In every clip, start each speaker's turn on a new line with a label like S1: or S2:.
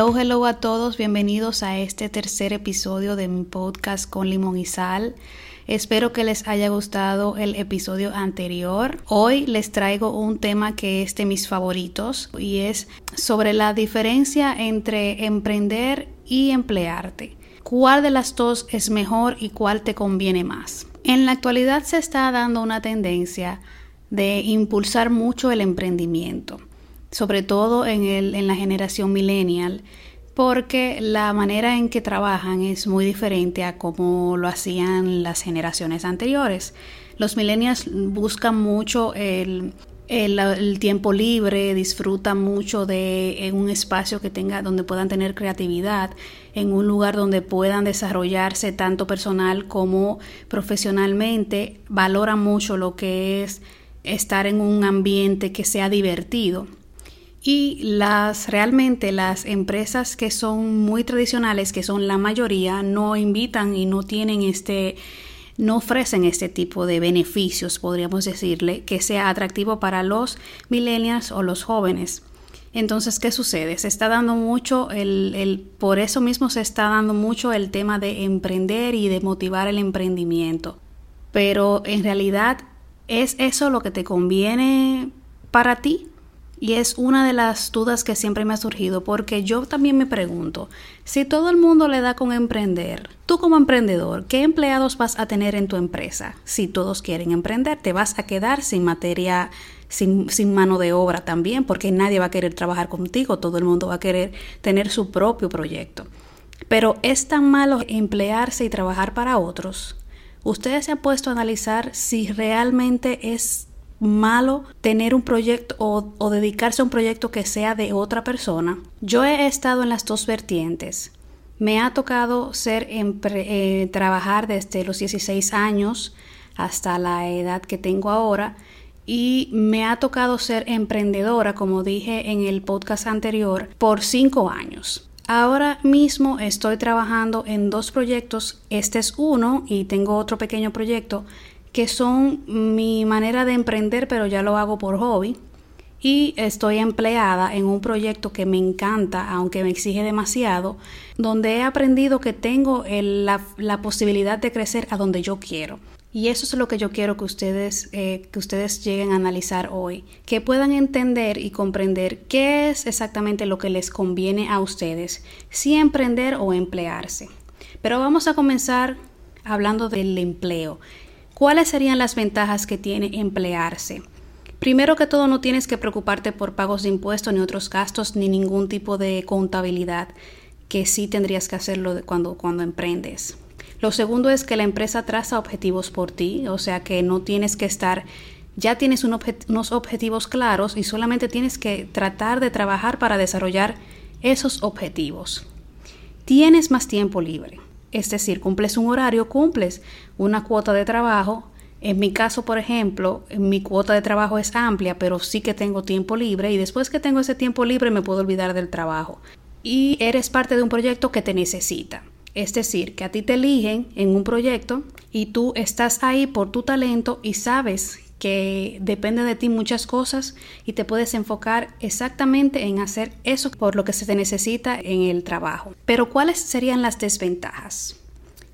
S1: Hello, hello a todos, bienvenidos a este tercer episodio de mi podcast con limón y sal. Espero que les haya gustado el episodio anterior. Hoy les traigo un tema que es de mis favoritos y es sobre la diferencia entre emprender y emplearte. ¿Cuál de las dos es mejor y cuál te conviene más? En la actualidad se está dando una tendencia de impulsar mucho el emprendimiento sobre todo en, el, en la generación millennial, porque la manera en que trabajan es muy diferente a como lo hacían las generaciones anteriores. Los millennials buscan mucho el, el, tiempo libre, disfrutan mucho de un espacio que tenga donde puedan tener creatividad, en un lugar donde puedan desarrollarse tanto personal como profesionalmente, valoran mucho lo que es estar en un ambiente que sea divertido. Y las realmente las empresas que son muy tradicionales, que son la mayoría, no invitan y no tienen este no ofrecen este tipo de beneficios, podríamos decirle, que sea atractivo para los millennials o los jóvenes. Entonces, ¿qué sucede? Se está dando mucho el, el, por eso mismo se está dando mucho el tema de emprender y de motivar el emprendimiento. Pero en realidad, ¿es eso lo que te conviene para ti? Y es una de las dudas que siempre me ha surgido porque yo también me pregunto, si todo el mundo le da con emprender, tú como emprendedor, ¿qué empleados vas a tener en tu empresa? Si todos quieren emprender, te vas a quedar sin materia, sin, sin mano de obra también, porque nadie va a querer trabajar contigo, todo el mundo va a querer tener su propio proyecto. Pero es tan malo emplearse y trabajar para otros. Ustedes se han puesto a analizar si realmente es malo tener un proyecto o, dedicarse a un proyecto que sea de otra persona. Yo he estado en las dos vertientes. Me ha tocado ser eh, trabajar desde los 16 años hasta la edad que tengo ahora y me ha tocado ser emprendedora, como dije en el podcast anterior, por cinco años. Ahora mismo estoy trabajando en dos proyectos. Este es uno y tengo otro pequeño proyecto que son mi manera de emprender, pero ya lo hago por hobby. Y estoy empleada en un proyecto que me encanta, aunque me exige demasiado, donde he aprendido que tengo la, posibilidad de crecer a donde yo quiero. Y eso es lo que yo quiero que ustedes, eh, que ustedes lleguen a analizar hoy, que puedan entender y comprender qué es exactamente lo que les conviene a ustedes, si emprender o emplearse. Pero vamos a comenzar hablando del empleo. ¿Cuáles serían las ventajas que tiene emplearse? Primero que todo, no tienes que preocuparte por pagos de impuestos ni otros gastos ni ningún tipo de contabilidad que sí tendrías que hacerlo cuando, cuando emprendes. Lo segundo es que la empresa traza objetivos por ti, o sea que no tienes que estar, ya tienes unos objetivos claros y solamente tienes que tratar de trabajar para desarrollar esos objetivos. Tienes más tiempo libre. Es decir, cumples un horario, cumples una cuota de trabajo. En mi caso, por ejemplo, mi cuota de trabajo es amplia, pero sí que tengo tiempo libre y después que tengo ese tiempo libre me puedo olvidar del trabajo. Y eres parte de un proyecto que te necesita. Es decir, que a ti te eligen en un proyecto y tú estás ahí por tu talento y sabes que depende de ti muchas cosas y te puedes enfocar exactamente en hacer eso por lo que se te necesita en el trabajo. Pero ¿cuáles serían las desventajas?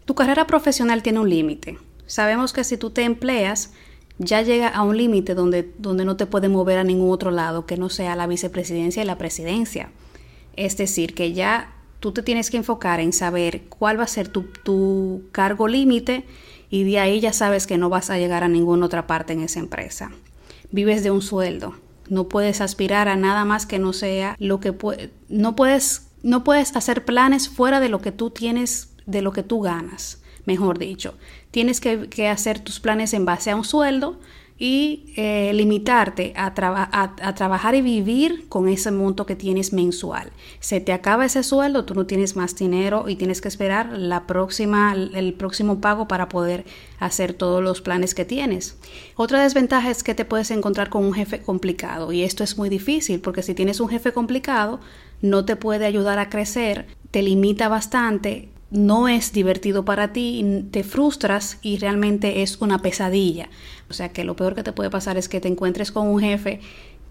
S1: Tu carrera profesional tiene un límite. Sabemos que si tú te empleas, ya llega a un límite donde, donde no te puede mover a ningún otro lado que no sea la vicepresidencia y la presidencia. Es decir, que ya tú te tienes que enfocar en saber cuál va a ser tu, tu cargo límite y de ahí ya sabes que no vas a llegar a ninguna otra parte en esa empresa. Vives de un sueldo, no puedes aspirar a nada más que no sea lo que no puedes no puedes hacer planes fuera de lo que tú tienes, de lo que tú ganas, mejor dicho. Tienes que hacer tus planes en base a un sueldo y eh, limitarte a, a, trabajar y vivir con ese monto que tienes mensual. Se te acaba ese sueldo, tú no tienes más dinero y tienes que esperar la próxima, el próximo pago para poder hacer todos los planes que tienes. Otra desventaja es que te puedes encontrar con un jefe complicado y esto es muy difícil porque si tienes un jefe complicado no te puede ayudar a crecer, te limita bastante no es divertido para ti, te frustras y realmente es una pesadilla. O sea que lo peor que te puede pasar es que te encuentres con un jefe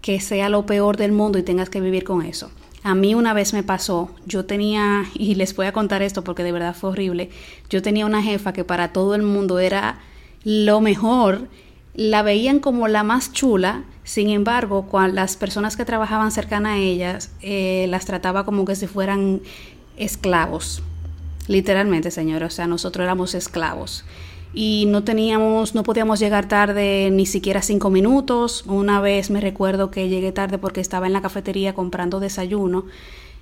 S1: que sea lo peor del mundo y tengas que vivir con eso. A mí una vez me pasó, yo tenía, y les voy a contar esto porque de verdad fue horrible, yo tenía una jefa que para todo el mundo era lo mejor, la veían como la más chula, sin embargo, cuando las personas que trabajaban cercana a ellas eh, las trataba como que si fueran esclavos. Literalmente, señores, o sea, nosotros éramos esclavos. Y no teníamos, no podíamos llegar tarde ni siquiera cinco minutos. Una vez me recuerdo que llegué tarde porque estaba en la cafetería comprando desayuno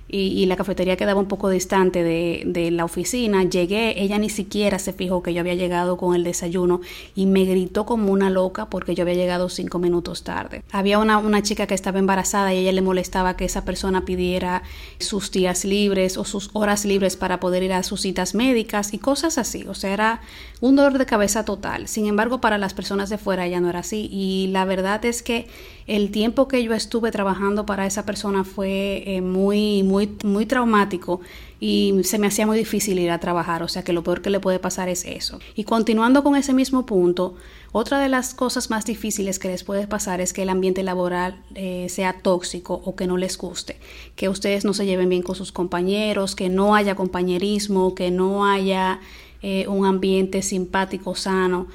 S1: y, la cafetería quedaba un poco distante de, de, la oficina. Llegué, ella ni siquiera se fijó que yo había llegado con el desayuno y me gritó como una loca porque yo había llegado cinco minutos tarde. Había una, una chica que estaba embarazada y ella le molestaba que esa persona pidiera sus días libres o sus horas libres para poder ir a sus citas médicas y cosas así. O sea, era un dolor de cabeza total. Sin embargo, para las personas de fuera ya no era así. Y la verdad es que el tiempo que yo estuve trabajando para esa persona fue eh, muy, muy, muy traumático y se me hacía muy difícil ir a trabajar, o sea que lo peor que le puede pasar es eso. Y continuando con ese mismo punto, otra de las cosas más difíciles que les puede pasar es que el ambiente laboral eh, sea tóxico o que no les guste, que ustedes no se lleven bien con sus compañeros, que no haya compañerismo, que no haya eh, un ambiente simpático, sano.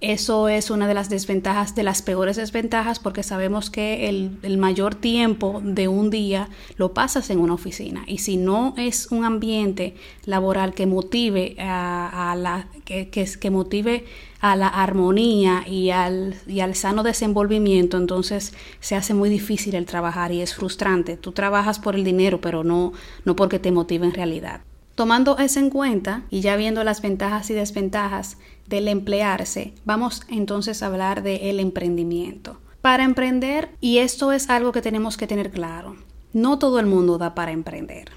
S1: Eso es una de las desventajas, de las peores desventajas, porque sabemos que el, mayor tiempo de un día lo pasas en una oficina. Y si no es un ambiente laboral que motive a, la, que, que, motive a la armonía y al, y al sano desenvolvimiento, entonces se hace muy difícil el trabajar y es frustrante. Tú trabajas por el dinero, pero no, no porque te motive en realidad. Tomando eso en cuenta y ya viendo las ventajas y desventajas del emplearse, vamos entonces a hablar del emprendimiento. Para emprender, y esto es algo que tenemos que tener claro, no todo el mundo da para emprender.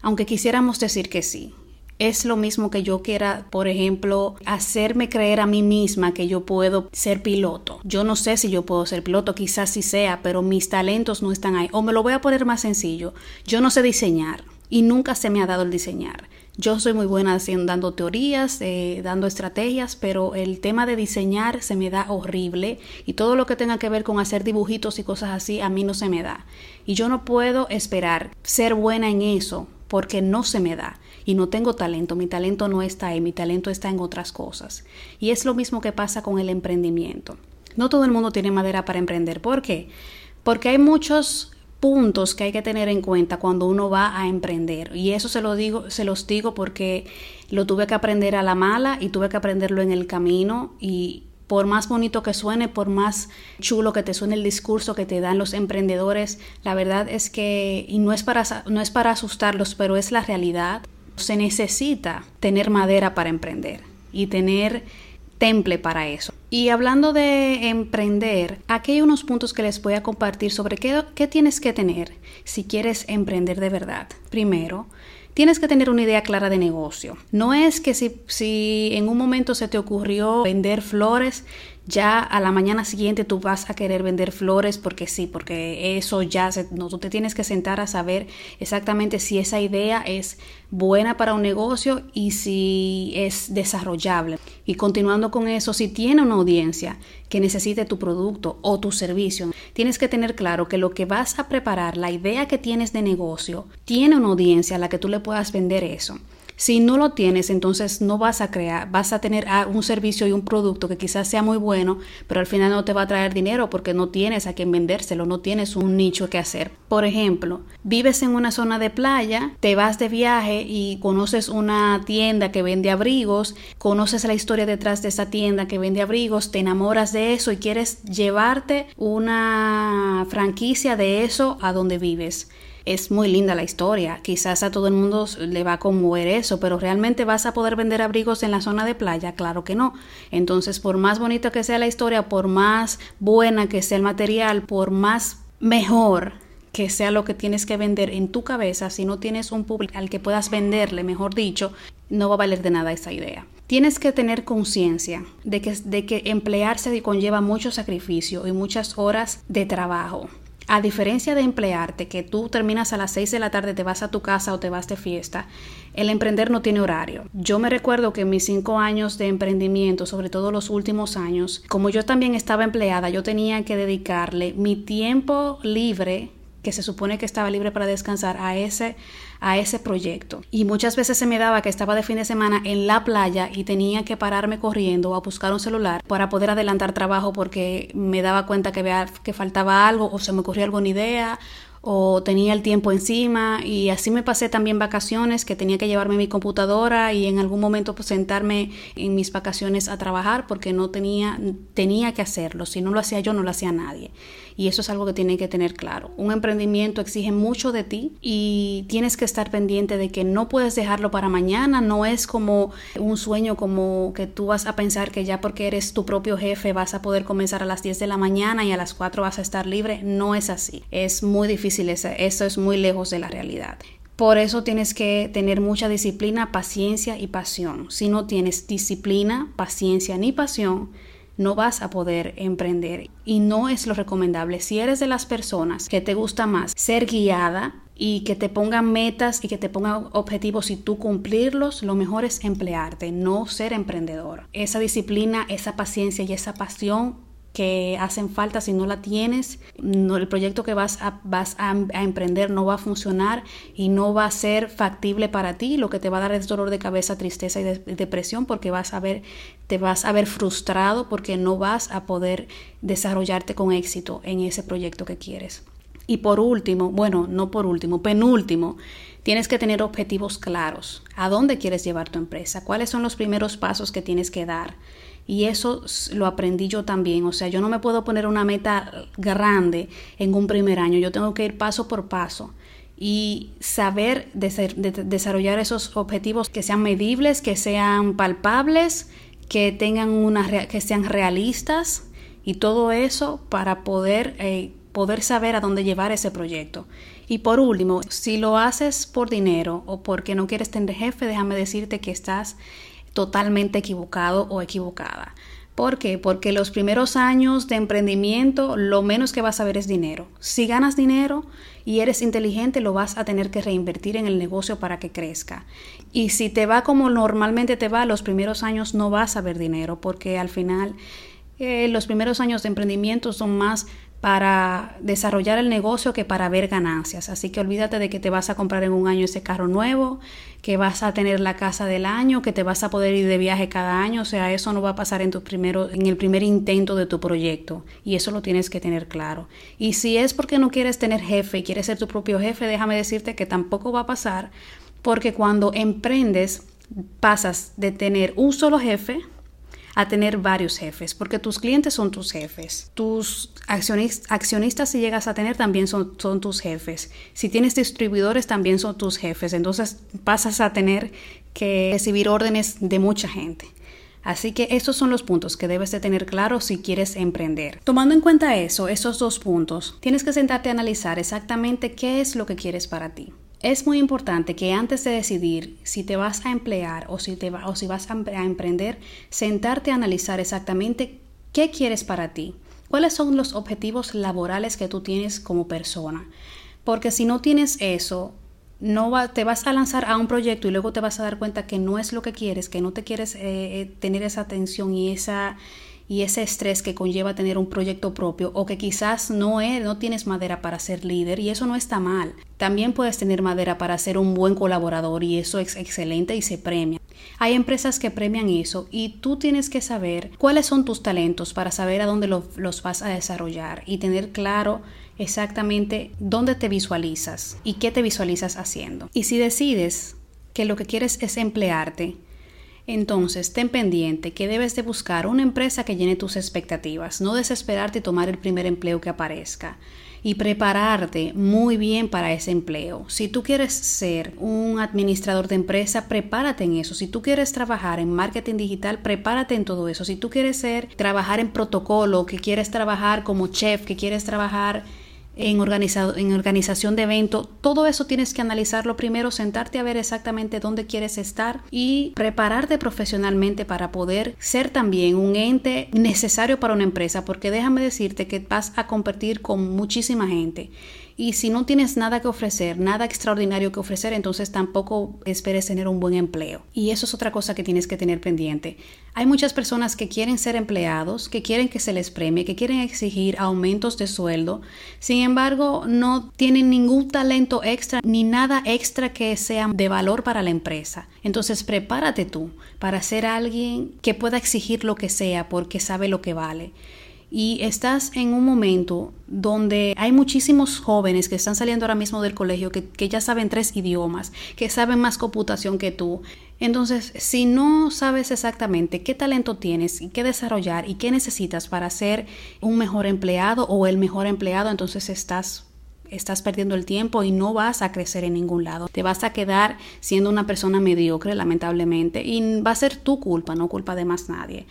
S1: Aunque quisiéramos decir que sí. Es lo mismo que yo quiera, por ejemplo, hacerme creer a mí misma que yo puedo ser piloto. Yo no sé si yo puedo ser piloto, quizás sí sea, pero mis talentos no están ahí. O me lo voy a poner más sencillo. Yo no sé diseñar y nunca se me ha dado el diseñar. Yo soy muy buena haciendo, dando teorías, eh, dando estrategias, pero el tema de diseñar se me da horrible y todo lo que tenga que ver con hacer dibujitos y cosas así a mí no se me da. Y yo no puedo esperar ser buena en eso porque no se me da y no tengo talento, mi talento no está ahí, mi talento está en otras cosas. Y es lo mismo que pasa con el emprendimiento. No todo el mundo tiene madera para emprender. ¿Por qué? Porque hay muchos puntos que hay que tener en cuenta cuando uno va a emprender. Y eso se lo digo, se los digo porque lo tuve que aprender a la mala y tuve que aprenderlo en el camino y por más bonito que suene, por más chulo que te suene el discurso que te dan los emprendedores, la verdad es que, y no es para, no es para asustarlos, pero es la realidad, se necesita tener madera para emprender y tener temple para eso. Y hablando de emprender, aquí hay unos puntos que les voy a compartir sobre qué, qué tienes que tener si quieres emprender de verdad. Primero, tienes que tener una idea clara de negocio. No es que si, si, en un momento se te ocurrió vender flores, ya a la mañana siguiente tú vas a querer vender flores porque sí, porque eso ya, no, tú te tienes que sentar a saber exactamente si esa idea es buena para un negocio y si es desarrollable. Y continuando con eso, si tiene una audiencia que necesite tu producto o tu servicio, tienes que tener claro que lo que vas a preparar, la idea que tienes de negocio, tiene una audiencia a la que tú le puedas vender eso. Si no lo tienes, entonces no vas a crear, vas a tener ah, un servicio y un producto que quizás sea muy bueno, pero al final no te va a traer dinero porque no tienes a quien vendérselo, no tienes un nicho que hacer. Por ejemplo, vives en una zona de playa, te vas de viaje y conoces una tienda que vende abrigos, conoces la historia detrás de esa tienda que vende abrigos, te enamoras de eso y quieres llevarte una franquicia de eso a donde vives es muy linda la historia. Quizás a todo el mundo le va a conmover eso, pero ¿realmente vas a poder vender abrigos en la zona de playa? Claro que no. Entonces, por más bonito que sea la historia, por más buena que sea el material, por más mejor que sea lo que tienes que vender en tu cabeza, si no tienes un público al que puedas venderle, mejor dicho, no va a valer de nada esa idea. Tienes que tener conciencia de que, de que emplearse conlleva mucho sacrificio y muchas horas de trabajo. A diferencia de emplearte, que tú terminas a las 6 de la tarde, te vas a tu casa o te vas de fiesta, el emprender no tiene horario. Yo me recuerdo que en mis cinco años de emprendimiento, sobre todo los últimos años, como yo también estaba empleada, yo tenía que dedicarle mi tiempo libre que se supone que estaba libre para descansar a ese a ese proyecto. Y muchas veces se me daba que estaba de fin de semana en la playa y tenía que pararme corriendo a buscar un celular para poder adelantar trabajo porque me daba cuenta que, que faltaba algo o se me ocurrió alguna idea o tenía el tiempo encima. Y así me pasé también vacaciones que tenía que llevarme mi computadora y en algún momento pues, sentarme en mis vacaciones a trabajar porque no tenía tenía que hacerlo. Si no lo hacía yo no lo hacía nadie y eso es algo que tiene que tener claro. Un emprendimiento exige mucho de ti y tienes que estar pendiente de que no puedes dejarlo para mañana, no es como un sueño como que tú vas a pensar que ya porque eres tu propio jefe vas a poder comenzar a las 10 de la mañana y a las 4 vas a estar libre, no es así. Es muy difícil, eso es muy lejos de la realidad. Por eso tienes que tener mucha disciplina, paciencia y pasión. Si no tienes disciplina, paciencia ni pasión, no vas a poder emprender y no es lo recomendable. Si eres de las personas que te gusta más ser guiada y que te pongan metas y que te pongan objetivos y tú cumplirlos, lo mejor es emplearte, no ser emprendedor. Esa disciplina, esa paciencia y esa pasión que hacen falta si no la tienes, el proyecto que vas a, emprender no va a funcionar y no va a ser factible para ti, lo que te va a dar es dolor de cabeza, tristeza y depresión porque vas a ver, te vas a ver frustrado porque no vas a poder desarrollarte con éxito en ese proyecto que quieres. Y por último, bueno, no por último, penúltimo, tienes que tener objetivos claros. ¿A dónde quieres llevar tu empresa? ¿Cuáles son los primeros pasos que tienes que dar? Y eso lo aprendí yo también. O sea, yo no me puedo poner una meta grande en un primer año. Yo tengo que ir paso por paso y saber desarrollar esos objetivos que sean medibles, que sean palpables, que tengan una que sean realistas y todo eso para poder eh, poder saber a dónde llevar ese proyecto. Y por último, si lo haces por dinero o porque no quieres tener jefe, déjame decirte que estás totalmente equivocado o equivocada. ¿Por qué? Porque los primeros años de emprendimiento lo menos que vas a ver es dinero. Si ganas dinero y eres inteligente, lo vas a tener que reinvertir en el negocio para que crezca. Y si te va como normalmente te va, los primeros años no vas a ver dinero porque al final eh, los primeros años de emprendimiento son más para desarrollar el negocio que para ver ganancias. Así que olvídate de que te vas a comprar en un año ese carro nuevo, que vas a tener la casa del año, que te vas a poder ir de viaje cada año. O sea, eso no va a pasar en, tu primero, en el primer intento de tu proyecto. Y eso lo tienes que tener claro. Y si es porque no quieres tener jefe y quieres ser tu propio jefe, déjame decirte que tampoco va a pasar, porque cuando emprendes pasas de tener un solo jefe a tener varios jefes, porque tus clientes son tus jefes. Tus accionistas, si llegas a tener, también son, son tus jefes. Si tienes distribuidores, también son tus jefes. Entonces pasas a tener que recibir órdenes de mucha gente. Así que estos son los puntos que debes de tener claro si quieres emprender. Tomando en cuenta eso, esos dos puntos, tienes que sentarte a analizar exactamente qué es lo que quieres para ti. Es muy importante que antes de decidir si te vas a emplear o si, te va, o si vas a, emprender, sentarte a analizar exactamente qué quieres para ti, cuáles son los objetivos laborales que tú tienes como persona. Porque si no tienes eso, no te vas a lanzar a un proyecto y luego te vas a dar cuenta que no es lo que quieres, que no te quieres eh, eh, tener esa atención y esa y ese estrés que conlleva tener un proyecto propio o que quizás no, es, no tienes madera para ser líder y eso no está mal. También puedes tener madera para ser un buen colaborador y eso es excelente y se premia. Hay empresas que premian eso y tú tienes que saber cuáles son tus talentos para saber a dónde los vas a desarrollar y tener claro exactamente dónde te visualizas y qué te visualizas haciendo. Y si decides que lo que quieres es emplearte, entonces, ten pendiente que debes de buscar una empresa que llene tus expectativas, no desesperarte y tomar el primer empleo que aparezca y prepararte muy bien para ese empleo. Si tú quieres ser un administrador de empresa, prepárate en eso. Si tú quieres trabajar en marketing digital, prepárate en todo eso. Si tú quieres ser trabajar en protocolo, que quieres trabajar como chef, que quieres trabajar en, en organización de evento, todo eso tienes que analizarlo primero, sentarte a ver exactamente dónde quieres estar y prepararte profesionalmente para poder ser también un ente necesario para una empresa, porque déjame decirte que vas a competir con muchísima gente Y si no tienes nada que ofrecer, nada extraordinario que ofrecer, entonces tampoco esperes tener un buen empleo. Y eso es otra cosa que tienes que tener pendiente. Hay muchas personas que quieren ser empleados, que quieren que se les premie, que quieren exigir aumentos de sueldo. Sin embargo, no tienen ningún talento extra ni nada extra que sea de valor para la empresa. Entonces, prepárate tú para ser alguien que pueda exigir lo que sea porque sabe lo que vale y estás en un momento donde hay muchísimos jóvenes que están saliendo ahora mismo del colegio que, que, ya saben tres idiomas, que saben más computación que tú. Entonces, si no sabes exactamente qué talento tienes y qué desarrollar y qué necesitas para ser un mejor empleado o el mejor empleado, entonces estás estás perdiendo el tiempo y no vas a crecer en ningún lado. Te vas a quedar siendo una persona mediocre, lamentablemente, y va a ser tu culpa, no culpa de más nadie.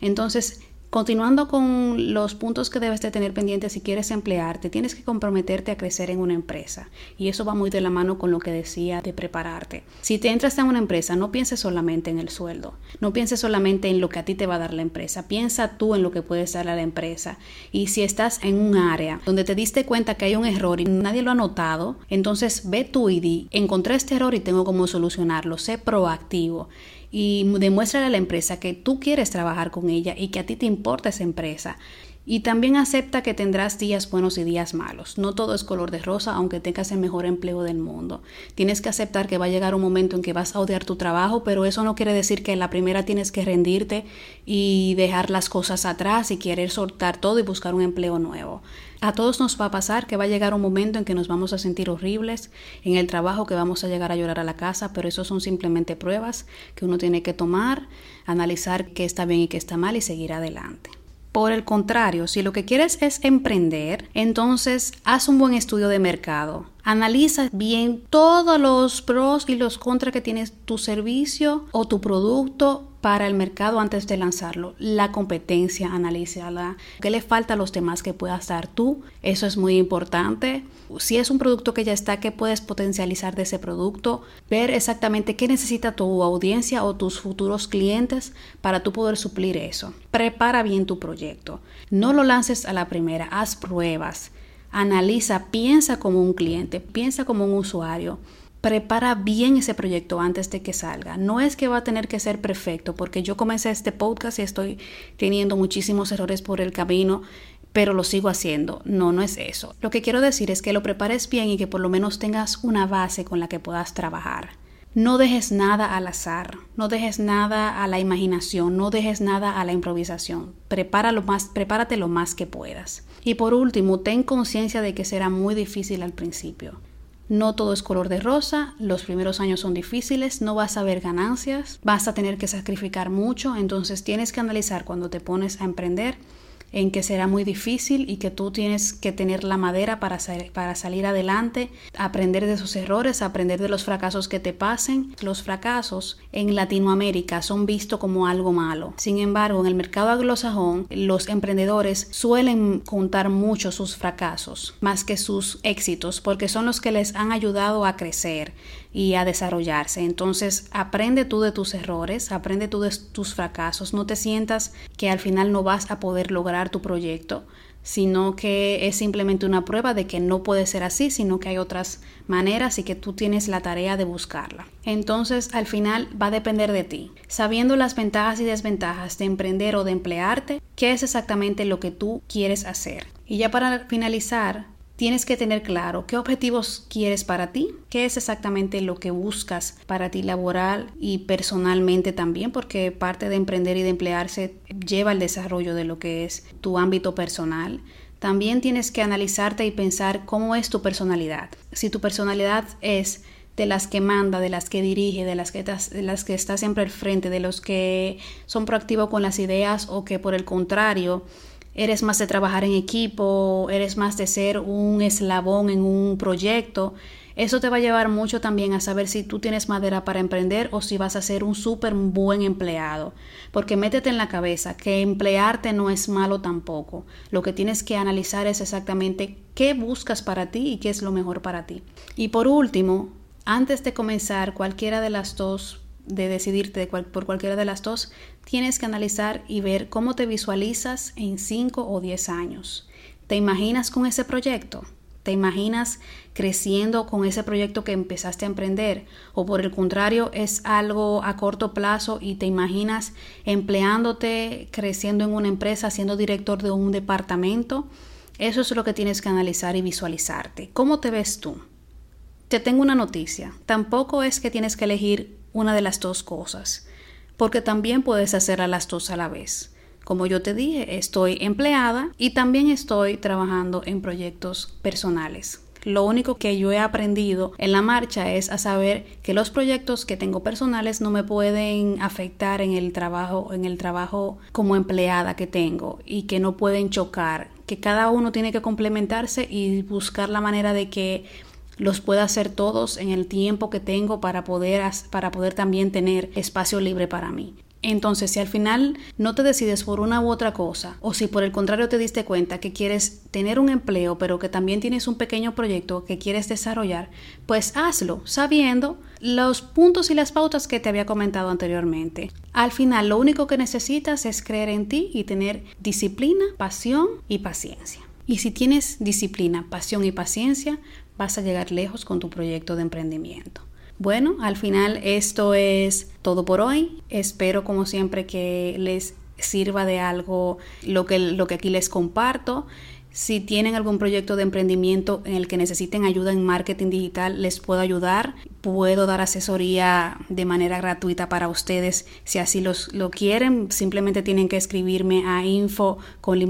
S1: Entonces, Continuando con los puntos que debes de tener pendientes si quieres emplearte, tienes que comprometerte a crecer en una empresa. Y eso va muy de la mano con lo que decía de prepararte. Si te entras en una empresa, no pienses solamente en el sueldo, no pienses solamente en lo que a ti te va a dar la empresa, piensa tú en lo que puedes dar a la empresa. Y si estás en un área donde te diste cuenta que hay un error y nadie lo ha notado, entonces ve tú y di, encontré este error y tengo cómo solucionarlo, sé proactivo y demuéstrale a la empresa que tú quieres trabajar con ella y que a ti te importa esa empresa. Y también acepta que tendrás días buenos y días malos. No todo es color de rosa, aunque tengas el mejor empleo del mundo. Tienes que aceptar que va a llegar un momento en que vas a odiar tu trabajo, pero eso no quiere decir que en la primera tienes que rendirte y dejar las cosas atrás y querer soltar todo y buscar un empleo nuevo. A todos nos va a pasar que va a llegar un momento en que nos vamos a sentir horribles en el trabajo, que vamos a llegar a llorar a la casa, pero eso son simplemente pruebas que uno tiene que tomar, analizar qué está bien y qué está mal y seguir adelante. Por el contrario, si lo que quieres es emprender, entonces haz un buen estudio de mercado. Analiza bien todos los pros y los contras que tienes tu servicio o tu producto para el mercado antes de lanzarlo. La competencia, analízala. ¿Qué le falta a los demás que puedas dar tú? Eso es muy importante. Si es un producto que ya está, ¿qué puedes potencializar de ese producto? Ver exactamente qué necesita tu audiencia o tus futuros clientes para tú poder suplir eso. Prepara bien tu proyecto. No lo lances a la primera, haz pruebas. Analiza, piensa como un cliente, piensa como un usuario prepara bien ese proyecto antes de que salga. No es que va a tener que ser perfecto, porque yo comencé este podcast y estoy teniendo muchísimos errores por el camino, pero lo sigo haciendo. No, no es eso. Lo que quiero decir es que lo prepares bien y que por lo menos tengas una base con la que puedas trabajar. No dejes nada al azar, no dejes nada a la imaginación, no dejes nada a la improvisación. Prepárate lo más que puedas. Y por último, ten conciencia de que será muy difícil al principio. No todo es color de rosa, los primeros años son difíciles, no vas a ver ganancias, vas a tener que sacrificar mucho, entonces tienes que analizar cuando te pones a emprender en que será muy difícil y que tú tienes que tener la madera para, para salir adelante, aprender de esos errores, aprender de los fracasos que te pasen. Los fracasos en Latinoamérica son vistos como algo malo. Sin embargo, en el mercado anglosajón, los emprendedores suelen contar mucho sus fracasos más que sus éxitos porque son los que les han ayudado a crecer y a desarrollarse. Entonces, aprende tú de tus errores, aprende tú de tus fracasos, no te sientas que al final no vas a poder lograr tu proyecto, sino que es simplemente una prueba de que no puede ser así, sino que hay otras maneras y que tú tienes la tarea de buscarla. Entonces, al final va a depender de ti. Sabiendo las ventajas y desventajas de emprender o de emplearte, ¿qué es exactamente lo que tú quieres hacer? Y ya para finalizar, Tienes que tener claro qué objetivos quieres para ti, qué es exactamente lo que buscas para ti laboral y personalmente también, porque parte de emprender y de emplearse lleva al desarrollo de lo que es tu ámbito personal. También tienes que analizarte y pensar cómo es tu personalidad. Si tu personalidad es de las que manda, de las que dirige, de las que, de las que está siempre al frente, de los que son proactivos con las ideas o que por el contrario eres más de trabajar en equipo, eres más de ser un eslabón en un proyecto. Eso te va a llevar mucho también a saber si tú tienes madera para emprender o si vas a ser un súper buen empleado. Porque métete en la cabeza que emplearte no es malo tampoco. Lo que tienes que analizar es exactamente qué buscas para ti y qué es lo mejor para ti. Y por último, antes de comenzar cualquiera de las dos de decidirte por cualquiera de las dos, tienes que analizar y ver cómo te visualizas en 5 o 10 años. ¿Te imaginas con ese proyecto? ¿Te imaginas creciendo con ese proyecto que empezaste a emprender? ¿O por el contrario es algo a corto plazo y te imaginas empleándote, creciendo en una empresa, siendo director de un departamento? Eso es lo que tienes que analizar y visualizarte. ¿Cómo te ves tú? Te tengo una noticia. Tampoco es que tienes que elegir una de las dos cosas, porque también puedes hacer a las dos a la vez. Como yo te dije, estoy empleada y también estoy trabajando en proyectos personales. Lo único que yo he aprendido en la marcha es a saber que los proyectos que tengo personales no me pueden afectar en el trabajo, en el trabajo como empleada que tengo y que no pueden chocar, que cada uno tiene que complementarse y buscar la manera de que los pueda hacer todos en el tiempo que tengo para poder, para poder también tener espacio libre para mí. Entonces, si al final no te decides por una u otra cosa, o si por el contrario te diste cuenta que quieres tener un empleo, pero que también tienes un pequeño proyecto que quieres desarrollar, pues hazlo, sabiendo los puntos y las pautas que te había comentado anteriormente. Al final, lo único que necesitas es creer en ti y tener disciplina, pasión y paciencia. Y si tienes disciplina, pasión y paciencia, vas a llegar lejos con tu proyecto de emprendimiento. Bueno, al final esto es todo por hoy. Espero como siempre que les sirva de algo lo que, lo que aquí les comparto. Si tienen algún proyecto de emprendimiento en el que necesiten ayuda en marketing digital, les puedo ayudar. Puedo dar asesoría de manera gratuita para ustedes si así los, lo quieren. Simplemente tienen que escribirme a info con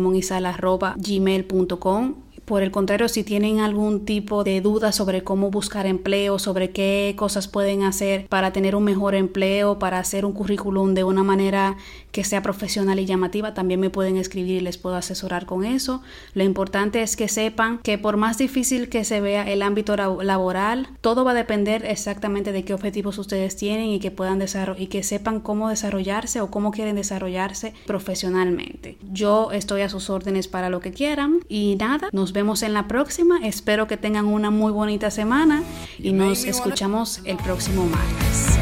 S1: gmail.com por el contrario, si tienen algún tipo de duda sobre cómo buscar empleo, sobre qué cosas pueden hacer para tener un mejor empleo, para hacer un currículum de una manera que sea profesional y llamativa, también me pueden escribir y les puedo asesorar con eso. Lo importante es que sepan que por más difícil que se vea el ámbito laboral, todo va a depender exactamente de qué objetivos ustedes tienen y que puedan desarrollar y que sepan cómo desarrollarse o cómo quieren desarrollarse profesionalmente. Yo estoy a sus órdenes para lo que quieran y nada, nos vemos en la próxima. Espero que tengan una muy bonita semana y nos escuchamos el próximo martes.